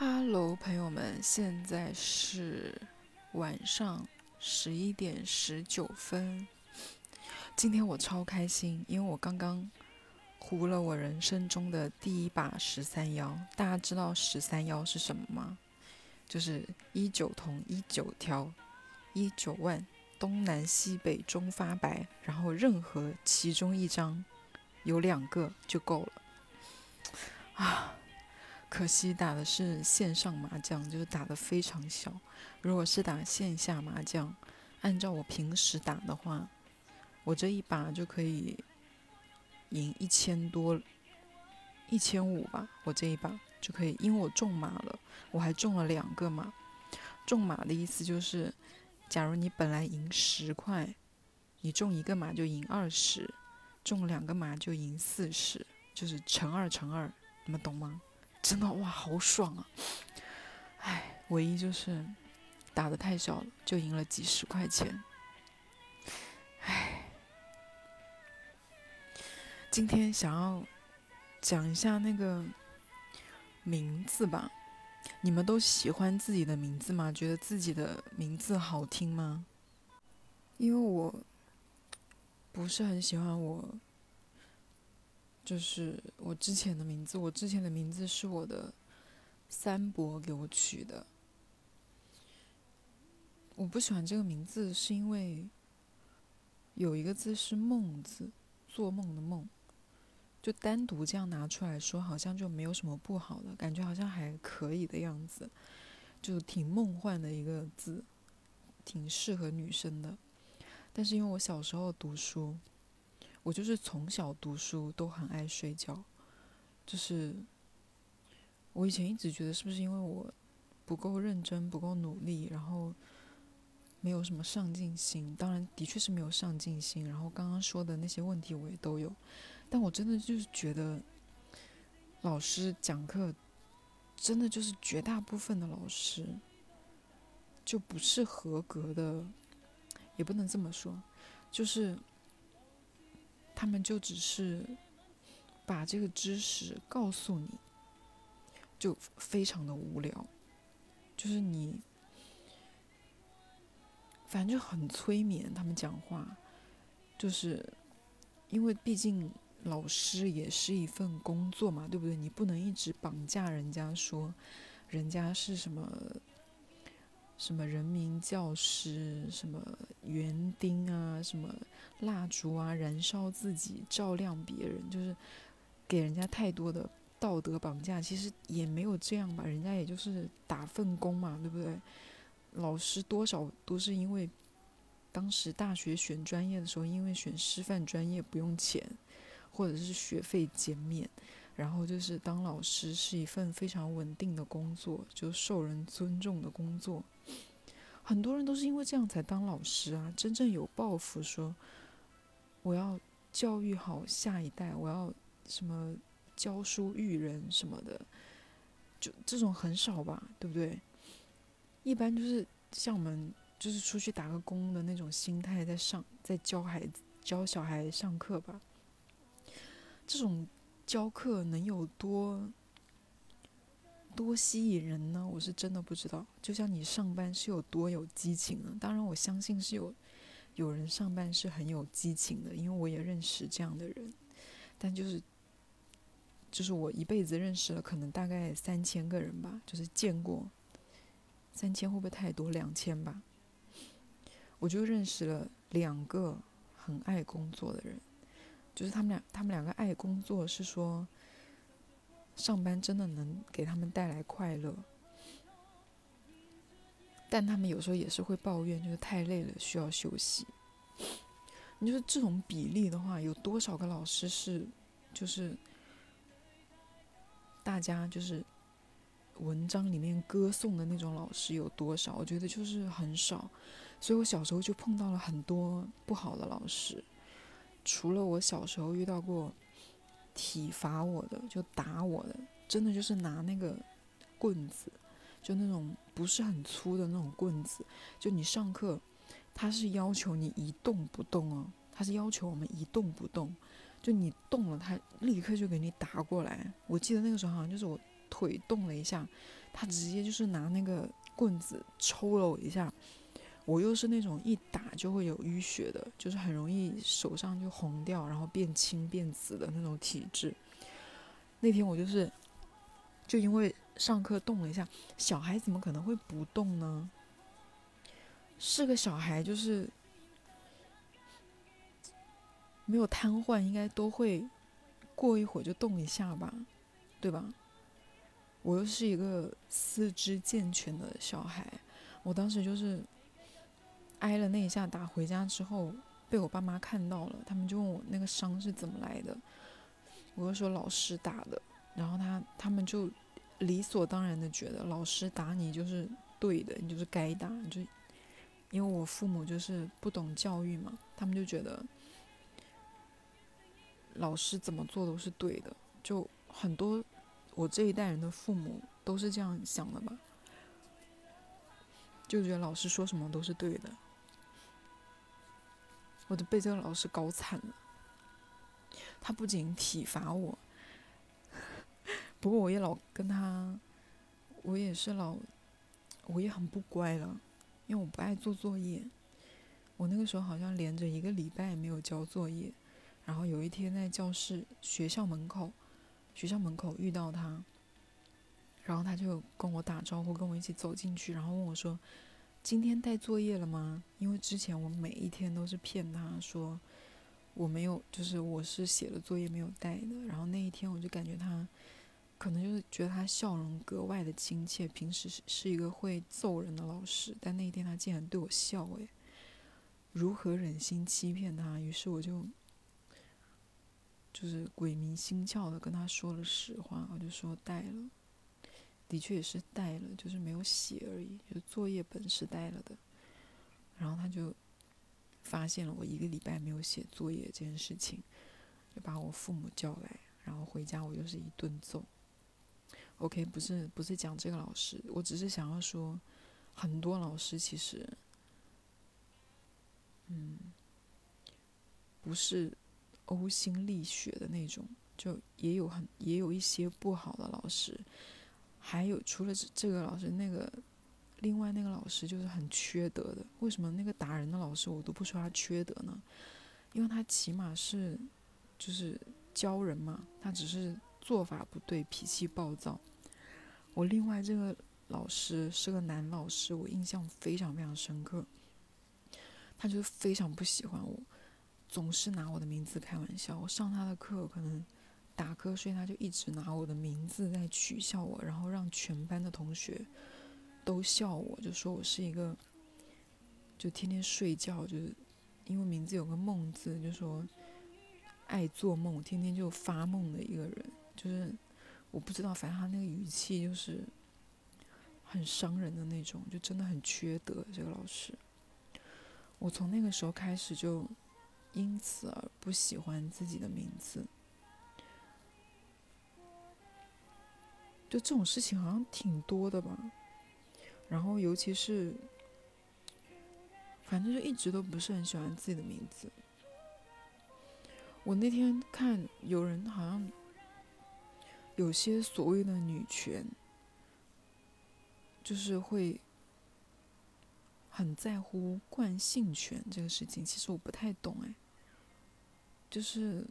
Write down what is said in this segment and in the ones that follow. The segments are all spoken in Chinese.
Hello，朋友们，现在是晚上十一点十九分。今天我超开心，因为我刚刚胡了我人生中的第一把十三幺。大家知道十三幺是什么吗？就是一九同一九条，一九万东南西北中发白，然后任何其中一张有两个就够了。啊！可惜打的是线上麻将，就是打的非常小。如果是打线下麻将，按照我平时打的话，我这一把就可以赢一千多，一千五吧。我这一把就可以，因为我中马了，我还中了两个马。中马的意思就是，假如你本来赢十块，你中一个马就赢二十，中两个马就赢四十，就是乘二乘二，你们懂吗？真的哇，好爽啊！唉，唯一就是打的太少了，就赢了几十块钱。唉，今天想要讲一下那个名字吧。你们都喜欢自己的名字吗？觉得自己的名字好听吗？因为我不是很喜欢我。就是我之前的名字，我之前的名字是我的三伯给我取的。我不喜欢这个名字，是因为有一个字是“梦”字，做梦的“梦”，就单独这样拿出来说，好像就没有什么不好的感觉，好像还可以的样子，就挺梦幻的一个字，挺适合女生的。但是因为我小时候读书。我就是从小读书都很爱睡觉，就是我以前一直觉得是不是因为我不够认真、不够努力，然后没有什么上进心。当然，的确是没有上进心。然后刚刚说的那些问题我也都有，但我真的就是觉得老师讲课真的就是绝大部分的老师就不是合格的，也不能这么说，就是。他们就只是把这个知识告诉你，就非常的无聊，就是你，反正就很催眠。他们讲话，就是因为毕竟老师也是一份工作嘛，对不对？你不能一直绑架人家，说人家是什么。什么人民教师，什么园丁啊，什么蜡烛啊，燃烧自己照亮别人，就是给人家太多的道德绑架。其实也没有这样吧，人家也就是打份工嘛，对不对？老师多少都是因为当时大学选专业的时候，因为选师范专业不用钱，或者是学费减免。然后就是当老师是一份非常稳定的工作，就受人尊重的工作。很多人都是因为这样才当老师啊！真正有抱负，说我要教育好下一代，我要什么教书育人什么的，就这种很少吧，对不对？一般就是像我们就是出去打个工的那种心态，在上在教孩子教小孩上课吧，这种。教课能有多多吸引人呢？我是真的不知道。就像你上班是有多有激情呢？当然，我相信是有有人上班是很有激情的，因为我也认识这样的人。但就是就是我一辈子认识了可能大概三千个人吧，就是见过三千会不会太多？两千吧，我就认识了两个很爱工作的人。就是他们俩，他们两个爱工作，是说上班真的能给他们带来快乐，但他们有时候也是会抱怨，就是太累了，需要休息。你说这种比例的话，有多少个老师是就是大家就是文章里面歌颂的那种老师有多少？我觉得就是很少，所以我小时候就碰到了很多不好的老师。除了我小时候遇到过体罚我的，就打我的，真的就是拿那个棍子，就那种不是很粗的那种棍子，就你上课，他是要求你一动不动哦，他是要求我们一动不动，就你动了，他立刻就给你打过来。我记得那个时候好像就是我腿动了一下，他直接就是拿那个棍子抽了我一下。我又是那种一打就会有淤血的，就是很容易手上就红掉，然后变青变紫的那种体质。那天我就是，就因为上课动了一下，小孩怎么可能会不动呢？是个小孩，就是没有瘫痪，应该都会过一会儿就动一下吧，对吧？我又是一个四肢健全的小孩，我当时就是。挨了那一下打，回家之后被我爸妈看到了，他们就问我那个伤是怎么来的，我就说老师打的，然后他他们就理所当然的觉得老师打你就是对的，你就是该打，就因为我父母就是不懂教育嘛，他们就觉得老师怎么做都是对的，就很多我这一代人的父母都是这样想的吧，就觉得老师说什么都是对的。我都被这个老师搞惨了。他不仅体罚我，不过我也老跟他，我也是老，我也很不乖了，因为我不爱做作业。我那个时候好像连着一个礼拜没有交作业，然后有一天在教室学校门口，学校门口遇到他，然后他就跟我打招呼，跟我一起走进去，然后问我说。今天带作业了吗？因为之前我每一天都是骗他说我没有，就是我是写了作业没有带的。然后那一天我就感觉他可能就是觉得他笑容格外的亲切，平时是是一个会揍人的老师，但那一天他竟然对我笑，诶，如何忍心欺骗他？于是我就就是鬼迷心窍的跟他说了实话，我就说带了。的确也是带了，就是没有写而已，就作业本是带了的。然后他就发现了我一个礼拜没有写作业这件事情，就把我父母叫来，然后回家我就是一顿揍。OK，不是不是讲这个老师，我只是想要说，很多老师其实，嗯，不是呕心沥血的那种，就也有很也有一些不好的老师。还有除了这这个老师，那个另外那个老师就是很缺德的。为什么那个打人的老师我都不说他缺德呢？因为他起码是就是教人嘛，他只是做法不对，脾气暴躁。我另外这个老师是个男老师，我印象非常非常深刻。他就非常不喜欢我，总是拿我的名字开玩笑。我上他的课可能。打瞌睡，他就一直拿我的名字在取笑我，然后让全班的同学都笑我，就说我是一个就天天睡觉，就是因为名字有个梦字，就说爱做梦，天天就发梦的一个人。就是我不知道，反正他那个语气就是很伤人的那种，就真的很缺德。这个老师，我从那个时候开始就因此而不喜欢自己的名字。就这种事情好像挺多的吧，然后尤其是，反正就一直都不是很喜欢自己的名字。我那天看有人好像有些所谓的女权，就是会很在乎惯性权这个事情，其实我不太懂哎，就是。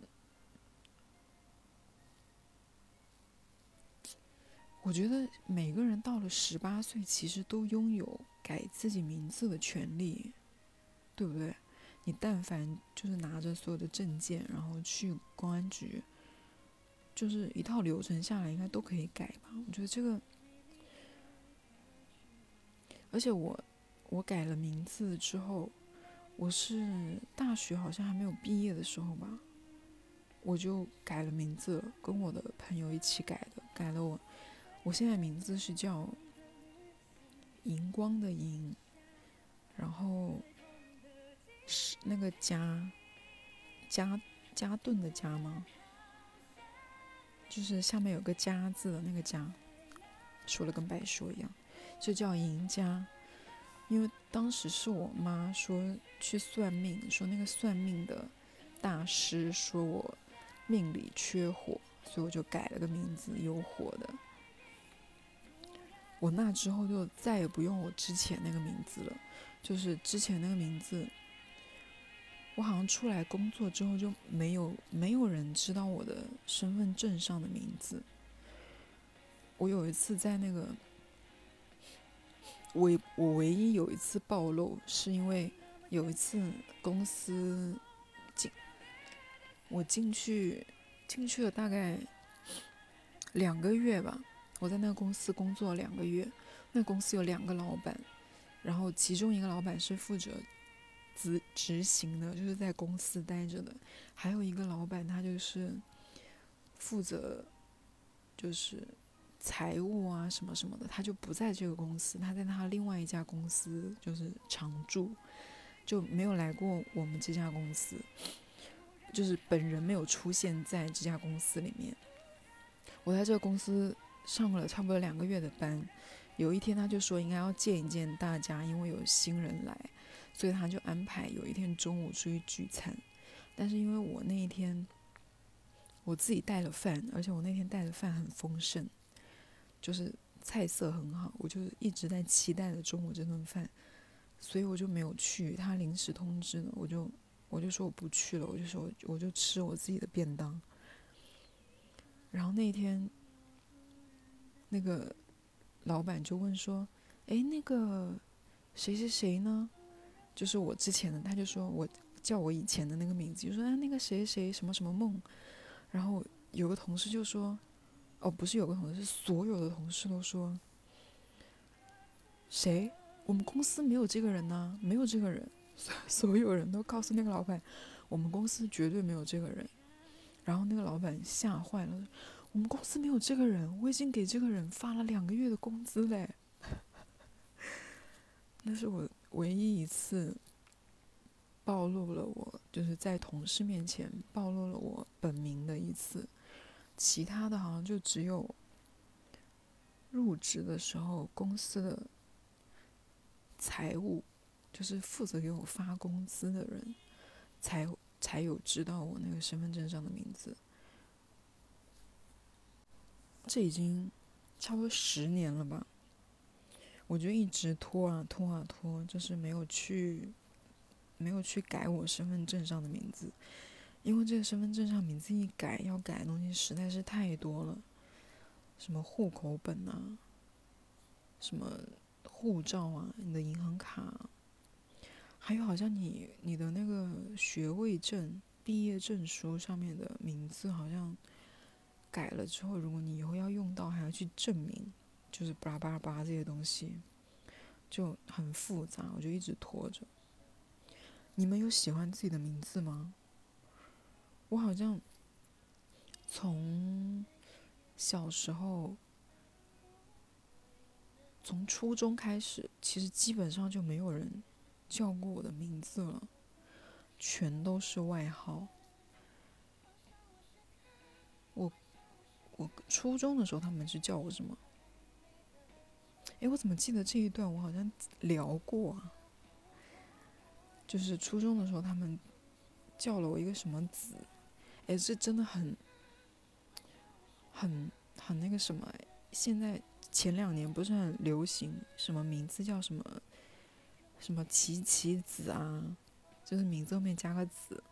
我觉得每个人到了十八岁，其实都拥有改自己名字的权利，对不对？你但凡就是拿着所有的证件，然后去公安局，就是一套流程下来，应该都可以改吧？我觉得这个，而且我我改了名字之后，我是大学好像还没有毕业的时候吧，我就改了名字，跟我的朋友一起改的，改了我。我现在名字是叫荧光的荧，然后是那个加加加顿的加吗？就是下面有个加字的那个加，说了跟白说一样，就叫赢家。因为当时是我妈说去算命，说那个算命的大师说我命里缺火，所以我就改了个名字，有火的。我那之后就再也不用我之前那个名字了，就是之前那个名字，我好像出来工作之后就没有没有人知道我的身份证上的名字。我有一次在那个，我我唯一有一次暴露，是因为有一次公司进我进去进去了大概两个月吧。我在那个公司工作两个月，那公司有两个老板，然后其中一个老板是负责执执行的，就是在公司待着的，还有一个老板他就是负责就是财务啊什么什么的，他就不在这个公司，他在他另外一家公司就是常驻，就没有来过我们这家公司，就是本人没有出现在这家公司里面。我在这个公司。上了差不多两个月的班，有一天他就说应该要见一见大家，因为有新人来，所以他就安排有一天中午出去聚餐。但是因为我那一天我自己带了饭，而且我那天带的饭很丰盛，就是菜色很好，我就一直在期待着中午这顿饭，所以我就没有去。他临时通知了，我就我就说我不去了，我就说我就吃我自己的便当。然后那天。那个老板就问说：“哎，那个谁谁谁呢？就是我之前的。”他就说我叫我以前的那个名字，就说：“哎，那个谁谁什么什么梦。”然后有个同事就说：“哦，不是有个同事，是所有的同事都说，谁？我们公司没有这个人呢，没有这个人。所有人都告诉那个老板，我们公司绝对没有这个人。然后那个老板吓坏了。”我们公司没有这个人，我已经给这个人发了两个月的工资嘞。那是我唯一一次暴露了我，就是在同事面前暴露了我本名的一次。其他的好像就只有入职的时候，公司的财务就是负责给我发工资的人，才才有知道我那个身份证上的名字。这已经差不多十年了吧，我就一直拖啊拖啊拖，就是没有去，没有去改我身份证上的名字，因为这个身份证上名字一改，要改的东西实在是太多了，什么户口本啊，什么护照啊，你的银行卡，还有好像你你的那个学位证、毕业证书上面的名字好像。改了之后，如果你以后要用到，还要去证明，就是巴拉巴拉巴拉这些东西，就很复杂，我就一直拖着。你们有喜欢自己的名字吗？我好像从小时候，从初中开始，其实基本上就没有人叫过我的名字了，全都是外号。我初中的时候，他们是叫我什么？哎，我怎么记得这一段？我好像聊过啊。就是初中的时候，他们叫了我一个什么子？哎，这真的很、很、很那个什么？现在前两年不是很流行什么名字叫什么什么琪琪子啊？就是名字后面加个子。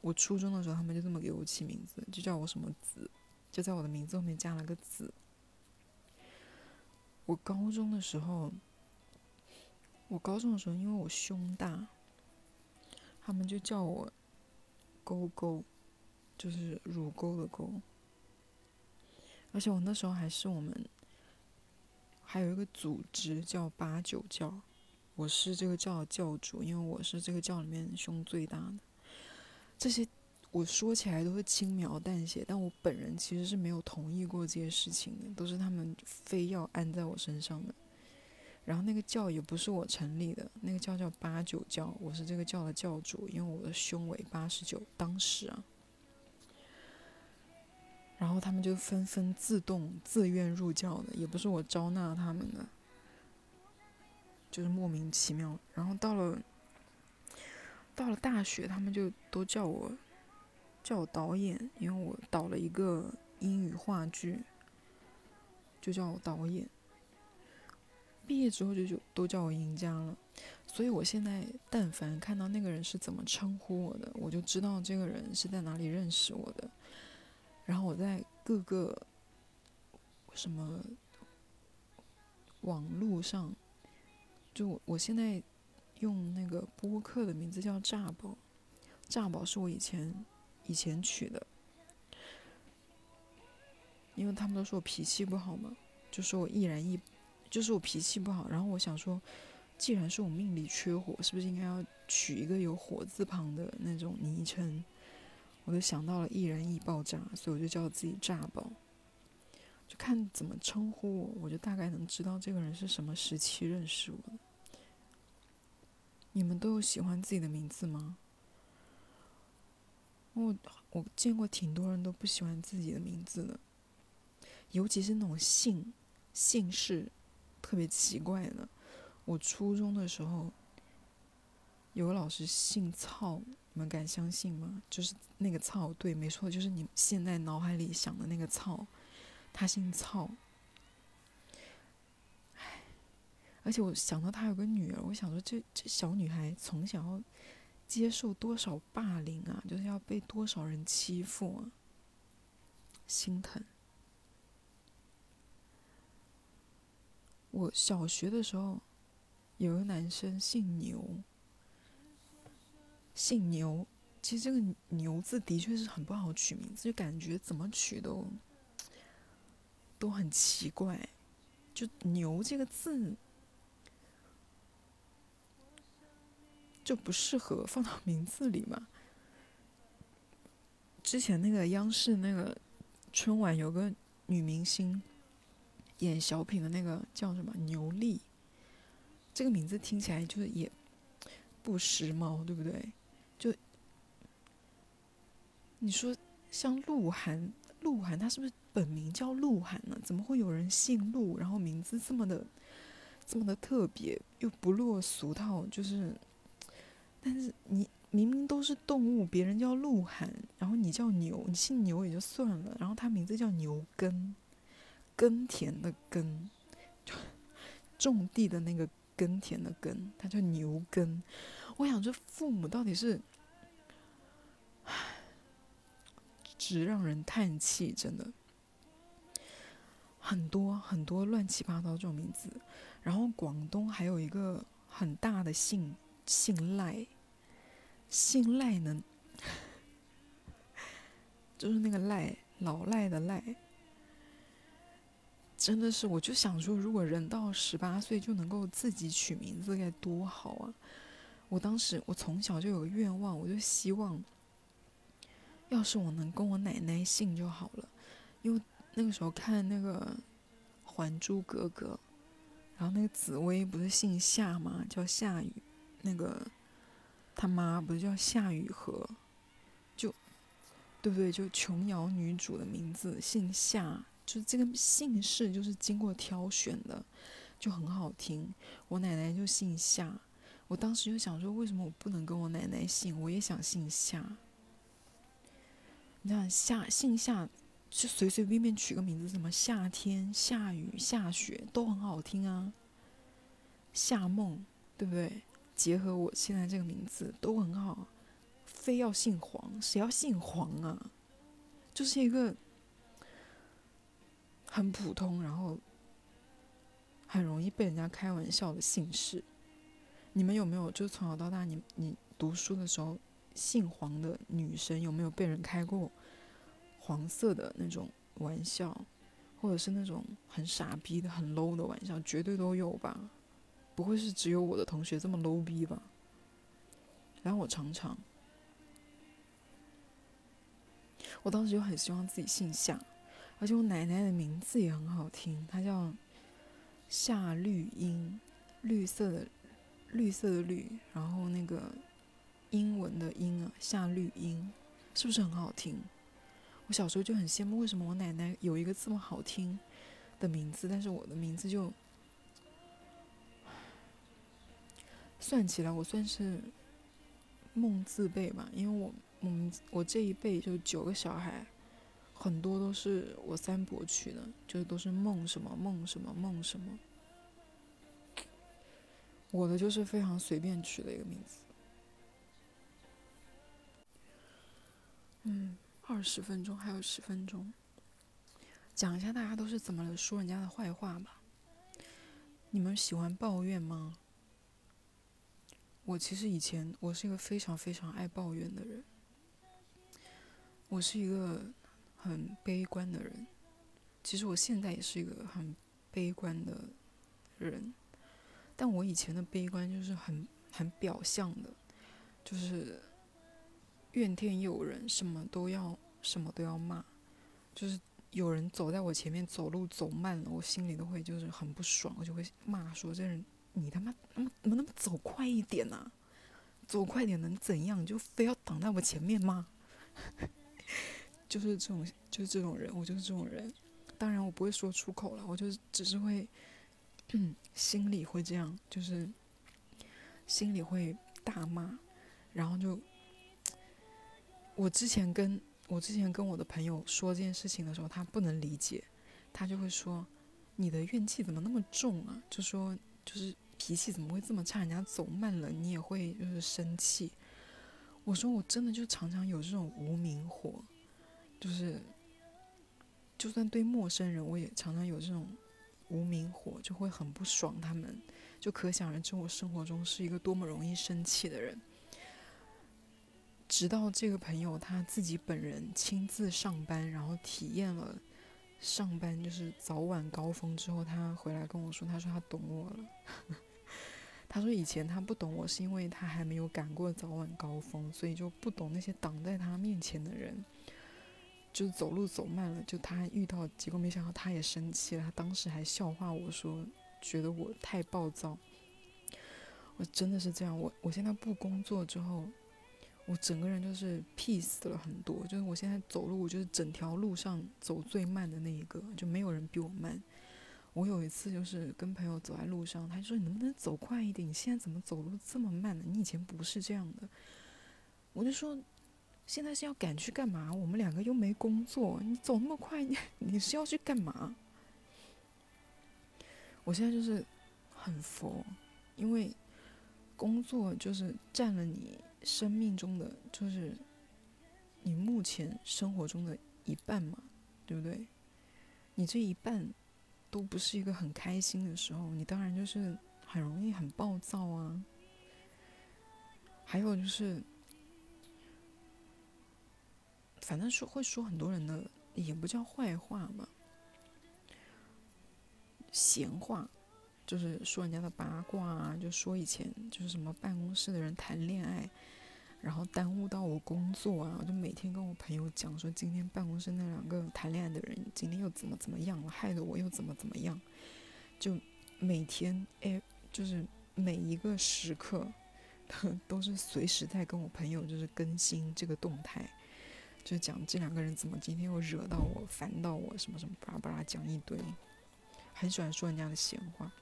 我初中的时候，他们就这么给我起名字，就叫我什么子。就在我的名字后面加了个子。我高中的时候，我高中的时候，因为我胸大，他们就叫我沟沟，就是乳沟的沟。而且我那时候还是我们还有一个组织叫八九教，我是这个教的教主，因为我是这个教里面胸最大的。这些。我说起来都是轻描淡写，但我本人其实是没有同意过这些事情的，都是他们非要安在我身上的。然后那个教也不是我成立的，那个教叫八九教，我是这个教的教主，因为我的胸围八十九，当时啊。然后他们就纷纷自动自愿入教的，也不是我招纳他们的，就是莫名其妙。然后到了到了大学，他们就都叫我。叫我导演，因为我导了一个英语话剧，就叫我导演。毕业之后就就都叫我赢家了。所以我现在但凡看到那个人是怎么称呼我的，我就知道这个人是在哪里认识我的。然后我在各个什么网络上，就我我现在用那个播客的名字叫炸宝，炸宝是我以前以前取的，因为他们都说我脾气不好嘛，就说我易燃易，就是我脾气不好。然后我想说，既然是我命里缺火，是不是应该要取一个有火字旁的那种昵称？我就想到了易燃易爆炸，所以我就叫自己炸爆。就看怎么称呼我，我就大概能知道这个人是什么时期认识我的。你们都有喜欢自己的名字吗？我我见过挺多人都不喜欢自己的名字的，尤其是那种姓姓氏特别奇怪的。我初中的时候，有个老师姓曹，你们敢相信吗？就是那个曹，对，没错，就是你现在脑海里想的那个曹。他姓曹，唉，而且我想到他有个女儿，我想说这这小女孩从小接受多少霸凌啊，就是要被多少人欺负啊，心疼。我小学的时候有个男生姓牛，姓牛，其实这个牛字的确是很不好取名字，就感觉怎么取都。都很奇怪，就“牛”这个字就不适合放到名字里嘛。之前那个央视那个春晚有个女明星演小品的那个叫什么牛莉，这个名字听起来就是也不时髦，对不对？就你说像鹿晗。鹿晗他是不是本名叫鹿晗呢？怎么会有人姓鹿，然后名字这么的这么的特别，又不落俗套？就是，但是你明明都是动物，别人叫鹿晗，然后你叫牛，你姓牛也就算了，然后他名字叫牛耕，耕田的耕，种地的那个耕田的耕，他叫牛耕。我想这父母到底是？只让人叹气，真的很多很多乱七八糟这种名字。然后广东还有一个很大的姓姓赖，姓赖呢，就是那个赖老赖的赖，真的是我就想说，如果人到十八岁就能够自己取名字，该多好啊！我当时我从小就有个愿望，我就希望。要是我能跟我奶奶姓就好了，因为那个时候看那个《还珠格格》，然后那个紫薇不是姓夏吗？叫夏雨，那个他妈不是叫夏雨荷，就对不对？就琼瑶女主的名字姓夏，就这个姓氏就是经过挑选的，就很好听。我奶奶就姓夏，我当时就想说，为什么我不能跟我奶奶姓？我也想姓夏。你看夏姓夏，就随随便便取个名字，什么夏天、下雨、下雪都很好听啊。夏梦，对不对？结合我现在这个名字都很好。非要姓黄，谁要姓黄啊？就是一个很普通，然后很容易被人家开玩笑的姓氏。你们有没有？就从小到大，你你读书的时候。姓黄的女生有没有被人开过黄色的那种玩笑，或者是那种很傻逼的、很 low 的玩笑？绝对都有吧？不会是只有我的同学这么 low 逼吧？然后我常常，我当时就很希望自己姓夏，而且我奶奶的名字也很好听，她叫夏绿英，绿色的绿色的绿，然后那个。英文的英啊，夏绿英，是不是很好听？我小时候就很羡慕，为什么我奶奶有一个这么好听的名字，但是我的名字就算起来我算是梦字辈吧，因为我我们我这一辈就九个小孩，很多都是我三伯取的，就是都是梦什么梦什么梦什么。我的就是非常随便取的一个名字。嗯，二十分钟还有十分钟，讲一下大家都是怎么说人家的坏话吧。你们喜欢抱怨吗？我其实以前我是一个非常非常爱抱怨的人，我是一个很悲观的人。其实我现在也是一个很悲观的人，但我以前的悲观就是很很表象的，就是怨天尤人，什么都要什么都要骂，就是有人走在我前面走路走慢了，我心里都会就是很不爽，我就会骂说这人你他妈他妈怎么那么走快一点呢？走快点能怎样？就非要挡在我前面吗？就是这种就是这种人，我就是这种人。当然，我不会说出口了，我就只是会，心里会这样，就是心里会大骂，然后就，我之前跟我之前跟我的朋友说这件事情的时候，他不能理解，他就会说，你的怨气怎么那么重啊？就说就是脾气怎么会这么差？人家走慢了，你也会就是生气。我说我真的就常常有这种无名火，就是。就算对陌生人，我也常常有这种无名火，就会很不爽。他们就可想而知，我生活中是一个多么容易生气的人。直到这个朋友他自己本人亲自上班，然后体验了上班就是早晚高峰之后，他回来跟我说，他说他懂我了。他说以前他不懂我，是因为他还没有赶过早晚高峰，所以就不懂那些挡在他面前的人。就是走路走慢了，就他遇到，结果没想到他也生气了。他当时还笑话我说，觉得我太暴躁。我真的是这样，我我现在不工作之后，我整个人就是 peace 了很多。就是我现在走路，我就是整条路上走最慢的那一个，就没有人比我慢。我有一次就是跟朋友走在路上，他说你能不能走快一点？你现在怎么走路这么慢呢？你以前不是这样的。我就说。现在是要赶去干嘛？我们两个又没工作，你走那么快，你你是要去干嘛？我现在就是很佛，因为工作就是占了你生命中的，就是你目前生活中的一半嘛，对不对？你这一半都不是一个很开心的时候，你当然就是很容易很暴躁啊。还有就是。反正说会说很多人的，也不叫坏话吧，闲话，就是说人家的八卦啊，就说以前就是什么办公室的人谈恋爱，然后耽误到我工作啊，我就每天跟我朋友讲说今天办公室那两个谈恋爱的人今天又怎么怎么样了，害得我又怎么怎么样，就每天哎，就是每一个时刻 都是随时在跟我朋友就是更新这个动态。就讲这两个人怎么今天又惹到我、烦到我什么什么巴拉巴拉讲一堆，很喜欢说人家的闲话。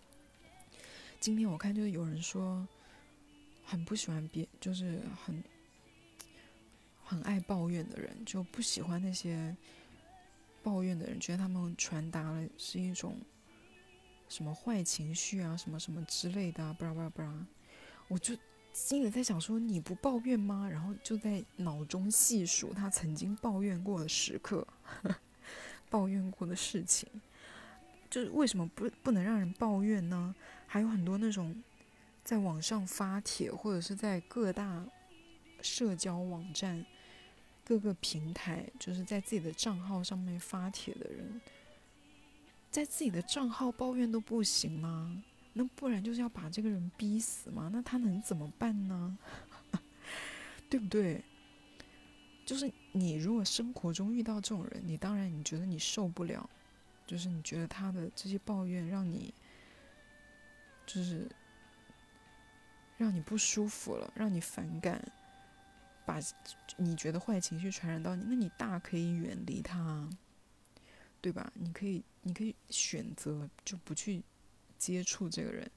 今天我看就是有人说，很不喜欢别，就是很很爱抱怨的人，就不喜欢那些抱怨的人，觉得他们传达了是一种什么坏情绪啊，什么什么之类的，巴拉巴拉巴拉，我就。心里在想说你不抱怨吗？然后就在脑中细数他曾经抱怨过的时刻，抱怨过的事情，就是为什么不不能让人抱怨呢？还有很多那种在网上发帖或者是在各大社交网站、各个平台，就是在自己的账号上面发帖的人，在自己的账号抱怨都不行吗？那不然就是要把这个人逼死吗？那他能怎么办呢？对不对？就是你如果生活中遇到这种人，你当然你觉得你受不了，就是你觉得他的这些抱怨让你，就是让你不舒服了，让你反感，把你觉得坏情绪传染到你，那你大可以远离他，对吧？你可以，你可以选择就不去。接触这个人，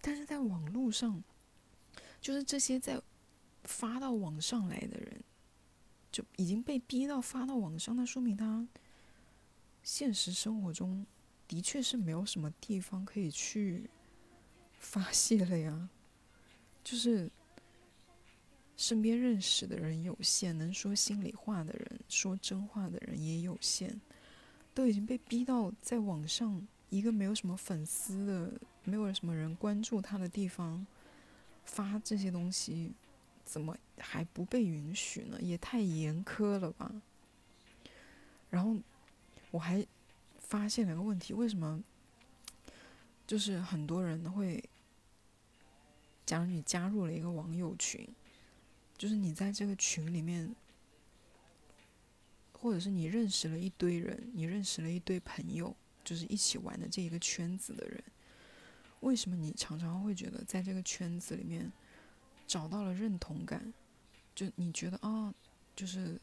但是在网络上，就是这些在发到网上来的人，就已经被逼到发到网上，那说明他现实生活中的确是没有什么地方可以去 发泄了呀，就是身边认识的人有限，能说心里话的人、说真话的人也有限，都已经被逼到在网上一个没有什么粉丝的、没有什么人关注他的地方发这些东西，怎么还不被允许呢？也太严苛了吧！然后我还发现了个问题，为什么？就是很多人会，假如你加入了一个网友群，就是你在这个群里面，或者是你认识了一堆人，你认识了一堆朋友，就是一起玩的这一个圈子的人，为什么你常常会觉得在这个圈子里面找到了认同感？就你觉得啊，就是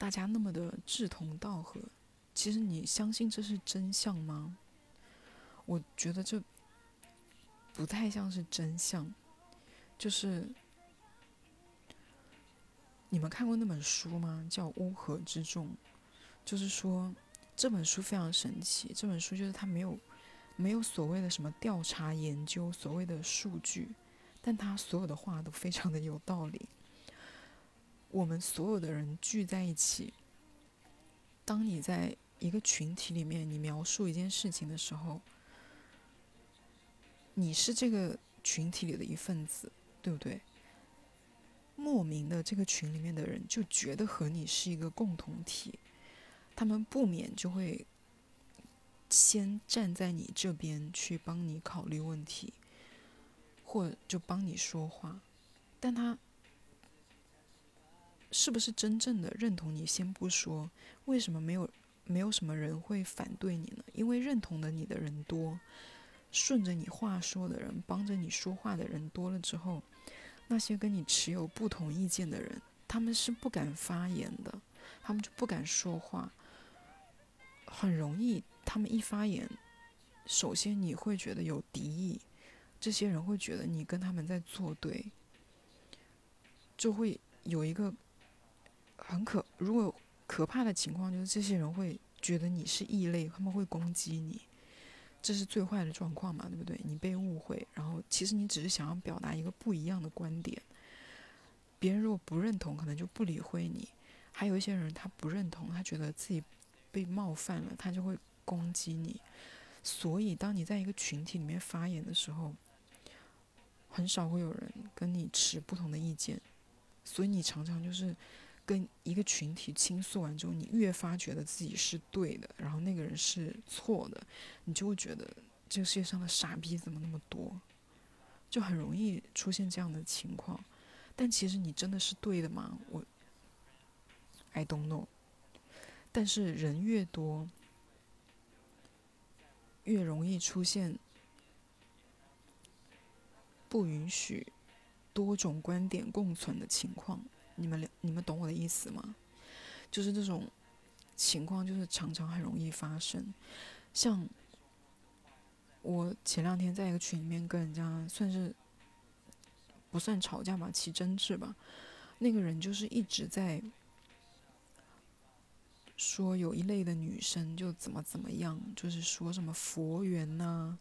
大家那么的志同道合，其实你相信这是真相吗？我觉得这不太像是真相，就是你们看过那本书吗？叫《乌合之众》，就是说这本书非常神奇。这本书就是它没有没有所谓的什么调查研究，所谓的数据，但它所有的话都非常的有道理。我们所有的人聚在一起，当你在一个群体里面，你描述一件事情的时候。你是这个群体里的一份子，对不对？莫名的，这个群里面的人就觉得和你是一个共同体，他们不免就会先站在你这边去帮你考虑问题，或就帮你说话。但他是不是真正的认同你，先不说，为什么没有没有什么人会反对你呢？因为认同的你的人多。顺着你话说的人，帮着你说话的人多了之后，那些跟你持有不同意见的人，他们是不敢发言的，他们就不敢说话。很容易，他们一发言，首先你会觉得有敌意，这些人会觉得你跟他们在作对，就会有一个很可如果可怕的情况，就是这些人会觉得你是异类，他们会攻击你。这是最坏的状况嘛，对不对？你被误会，然后其实你只是想要表达一个不一样的观点，别人如果不认同，可能就不理会你。还有一些人他不认同，他觉得自己被冒犯了，他就会攻击你。所以，当你在一个群体里面发言的时候，很少会有人跟你持不同的意见，所以你常常就是。跟一个群体倾诉完之后，你越发觉得自己是对的，然后那个人是错的，你就会觉得这个世界上的傻逼怎么那么多，就很容易出现这样的情况。但其实你真的是对的吗？我，I don't know。但是人越多，越容易出现不允许多种观点共存的情况。你们你们懂我的意思吗？就是这种情况，就是常常很容易发生。像我前两天在一个群里面跟人家算是不算吵架吧，起争执吧。那个人就是一直在说有一类的女生就怎么怎么样，就是说什么佛缘呐、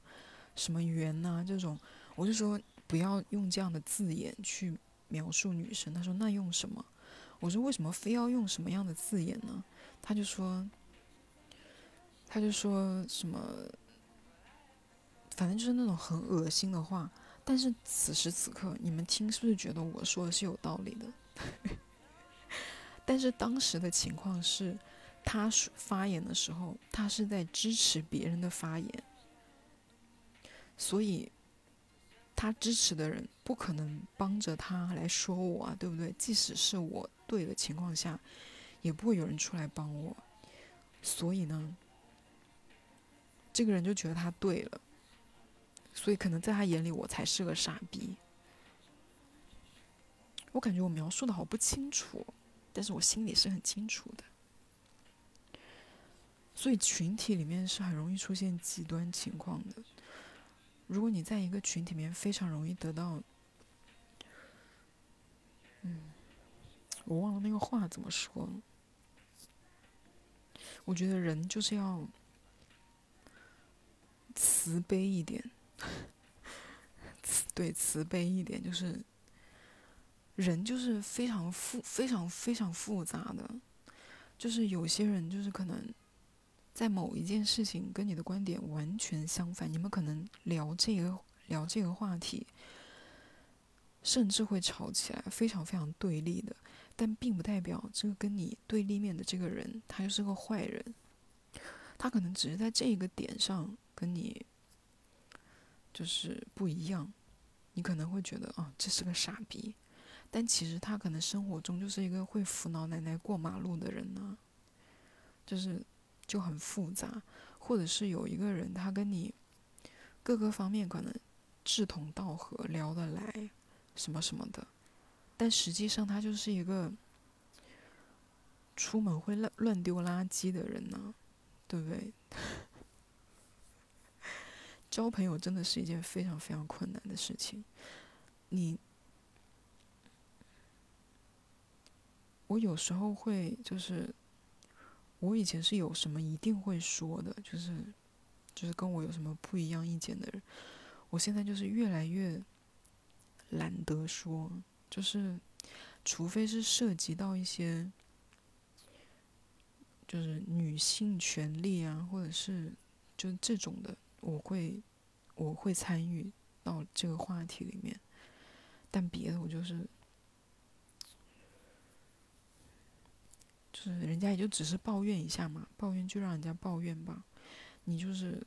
什么缘呐这种，我就说不要用这样的字眼去。描述女生，他说那用什么？我说为什么非要用什么样的字眼呢？他就说，他就说什么，反正就是那种很恶心的话。但是此时此刻，你们听是不是觉得我说的是有道理的？但是当时的情况是，他发言的时候，他是在支持别人的发言，所以。他支持的人不可能帮着他来说我啊，对不对？即使是我对的情况下，也不会有人出来帮我。所以呢，这个人就觉得他对了，所以可能在他眼里我才是个傻逼。我感觉我描述的好不清楚，但是我心里是很清楚的。所以群体里面是很容易出现极端情况的。如果你在一个群体里面，非常容易得到，嗯，我忘了那个话怎么说。我觉得人就是要慈悲一点，对，慈悲一点，就是人就是非常复、非常非常复杂的，就是有些人就是可能在某一件事情跟你的观点完全相反，你们可能聊这个聊这个话题，甚至会吵起来，非常非常对立的。但并不代表这个跟你对立面的这个人他就是个坏人，他可能只是在这个点上跟你就是不一样，你可能会觉得啊这是个傻逼，但其实他可能生活中就是一个会扶老奶奶过马路的人呢，就是就很复杂，或者是有一个人他跟你各个方面可能志同道合聊得来，什么什么的。但实际上，他就是一个出门会乱乱丢垃圾的人呢，对不对？交朋友真的是一件非常非常困难的事情。你，我有时候会就是，我以前是有什么一定会说的，就是就是跟我有什么不一样意见的人，我现在就是越来越懒得说。就是，除非是涉及到一些，就是女性权利啊，或者是就这种的，我会我会参与到这个话题里面。但别的我就是，就是人家也就只是抱怨一下嘛，抱怨就让人家抱怨吧，你就是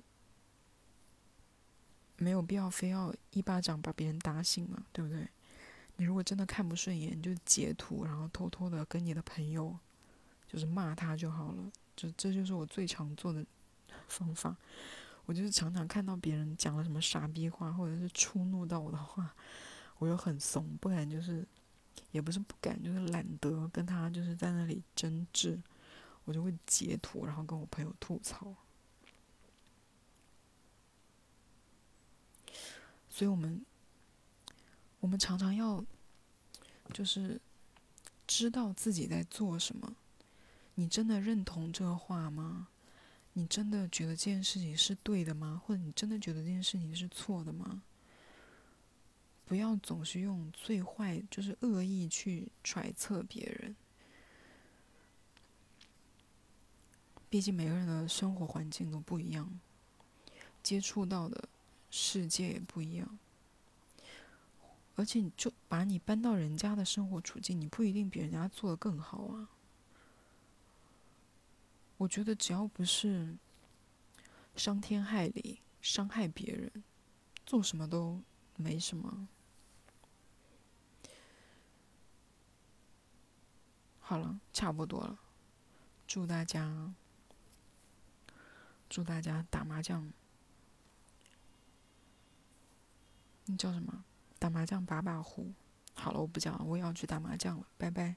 没有必要非要一巴掌把别人打醒嘛，对不对？你如果真的看不顺眼，你就截图，然后偷偷的跟你的朋友，就是骂他就好了。就这就是我最常做的方法。我就是常常看到别人讲了什么傻逼话，或者是触怒到我的话，我又很怂，不敢，就是也不是不敢，就是懒得跟他就是在那里争执，我就会截图，然后跟我朋友吐槽。所以我们。我们常常要，就是知道自己在做什么。你真的认同这个话吗？你真的觉得这件事情是对的吗？或者你真的觉得这件事情是错的吗？不要总是用最坏，就是恶意去揣测别人。毕竟每个人的生活环境都不一样，接触到的世界也不一样。而且，你就把你搬到人家的生活处境，你不一定比人家做的更好啊。我觉得只要不是伤天害理、伤害别人，做什么都没什么。好了，差不多了。祝大家，祝大家打麻将，你叫什么？打麻将把把胡，好了，我不讲了，我也要去打麻将了，拜拜。